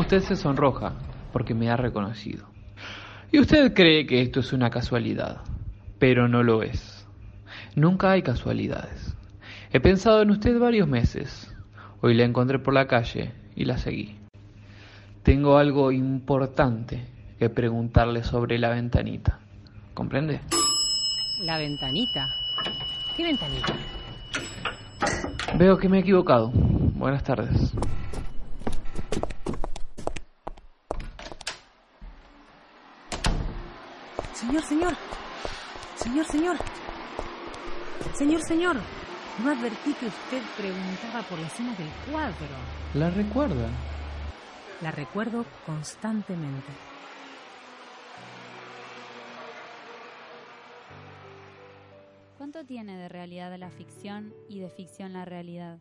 Usted se sonroja porque me ha reconocido. Y usted cree que esto es una casualidad, pero no lo es. Nunca hay casualidades. He pensado en usted varios meses. Hoy la encontré por la calle y la seguí. Tengo algo importante que preguntarle sobre la ventanita. ¿Comprende? La ventanita. ¿Qué ventanita? Veo que me he equivocado. Buenas tardes. Señor, señor. Señor, señor. Señor, señor. No advertí que usted preguntaba por la escena del cuadro. ¿La recuerda? La recuerdo constantemente. ¿Cuánto tiene de realidad la ficción y de ficción la realidad?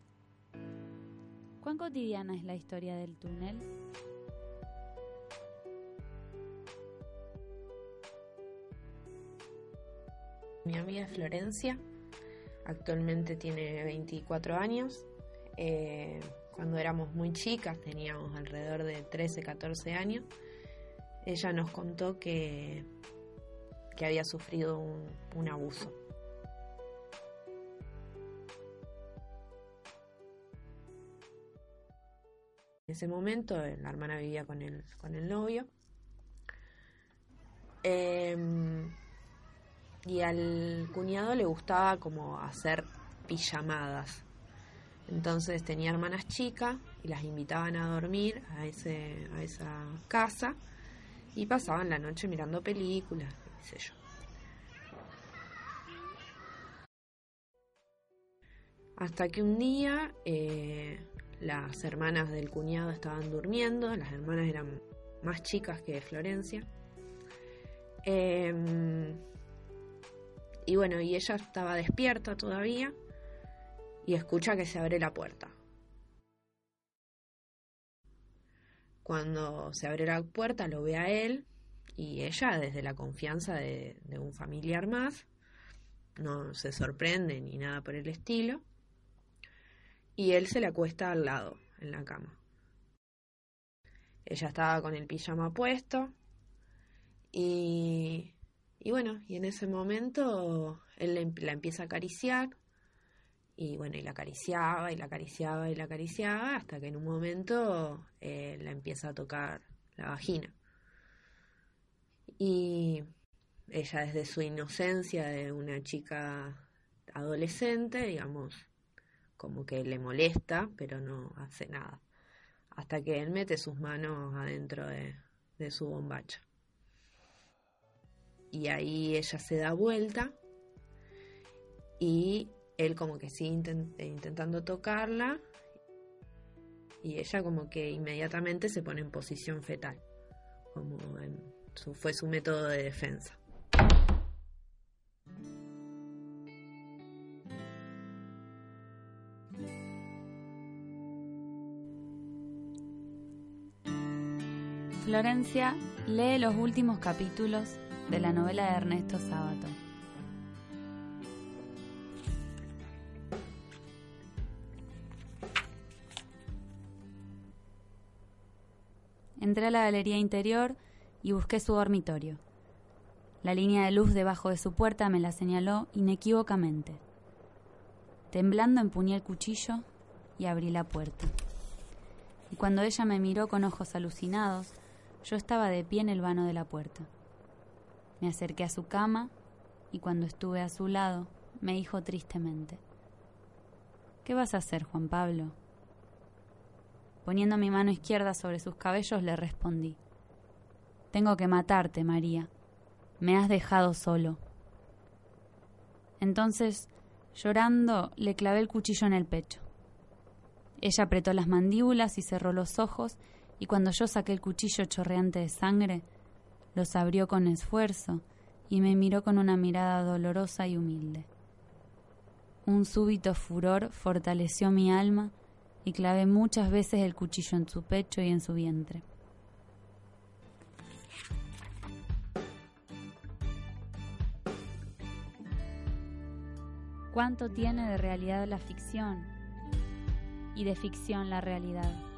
¿Cuán cotidiana es la historia del túnel? Mi amiga es Florencia, actualmente tiene 24 años. Eh, cuando éramos muy chicas, teníamos alrededor de 13, 14 años, ella nos contó que, que había sufrido un, abuso. En ese momento la hermana vivía con el, con el novio. Em, y al cuñado le gustaba como hacer pijamadas. Entonces tenía hermanas chicas y las invitaban a dormir a, ese, a esa casa y pasaban la noche mirando películas, qué sé yo. Hasta que un día eh, las hermanas del cuñado estaban durmiendo, las hermanas eran más chicas que Florencia. Eh, y bueno, y ella estaba despierta todavía y escucha que se abre la puerta. Cuando se abre la puerta lo ve a él y ella desde la confianza de, de un familiar más, no se sorprende ni nada por el estilo, y él se le acuesta al lado, en la cama. Ella estaba con el pijama puesto y, y bueno, y en ese momento él la empieza a acariciar y bueno, y la acariciaba y la acariciaba y la acariciaba hasta que en un momento eh, la empieza a tocar la vagina. Y ella desde su inocencia de una chica adolescente, digamos, como que le molesta, pero no hace nada. Hasta que él mete sus manos adentro de, de su bombacha. Y ahí ella se da vuelta y él como que sigue intent intentando tocarla y ella como que inmediatamente se pone en posición fetal, como en su, fue su método de defensa. Florencia lee los últimos capítulos de la novela de Ernesto Sábato. Entré a la galería interior y busqué su dormitorio. La línea de luz debajo de su puerta me la señaló inequívocamente. Temblando empuñé el cuchillo y abrí la puerta. Y cuando ella me miró con ojos alucinados, yo estaba de pie en el vano de la puerta. Me acerqué a su cama y cuando estuve a su lado me dijo tristemente, ¿Qué vas a hacer, Juan Pablo? Poniendo mi mano izquierda sobre sus cabellos le respondí, Tengo que matarte, María. Me has dejado solo. Entonces, llorando, le clavé el cuchillo en el pecho. Ella apretó las mandíbulas y cerró los ojos, y cuando yo saqué el cuchillo chorreante de sangre, los abrió con esfuerzo y me miró con una mirada dolorosa y humilde. Un súbito furor fortaleció mi alma y clavé muchas veces el cuchillo en su pecho y en su vientre. ¿Cuánto tiene de realidad la ficción y de ficción la realidad?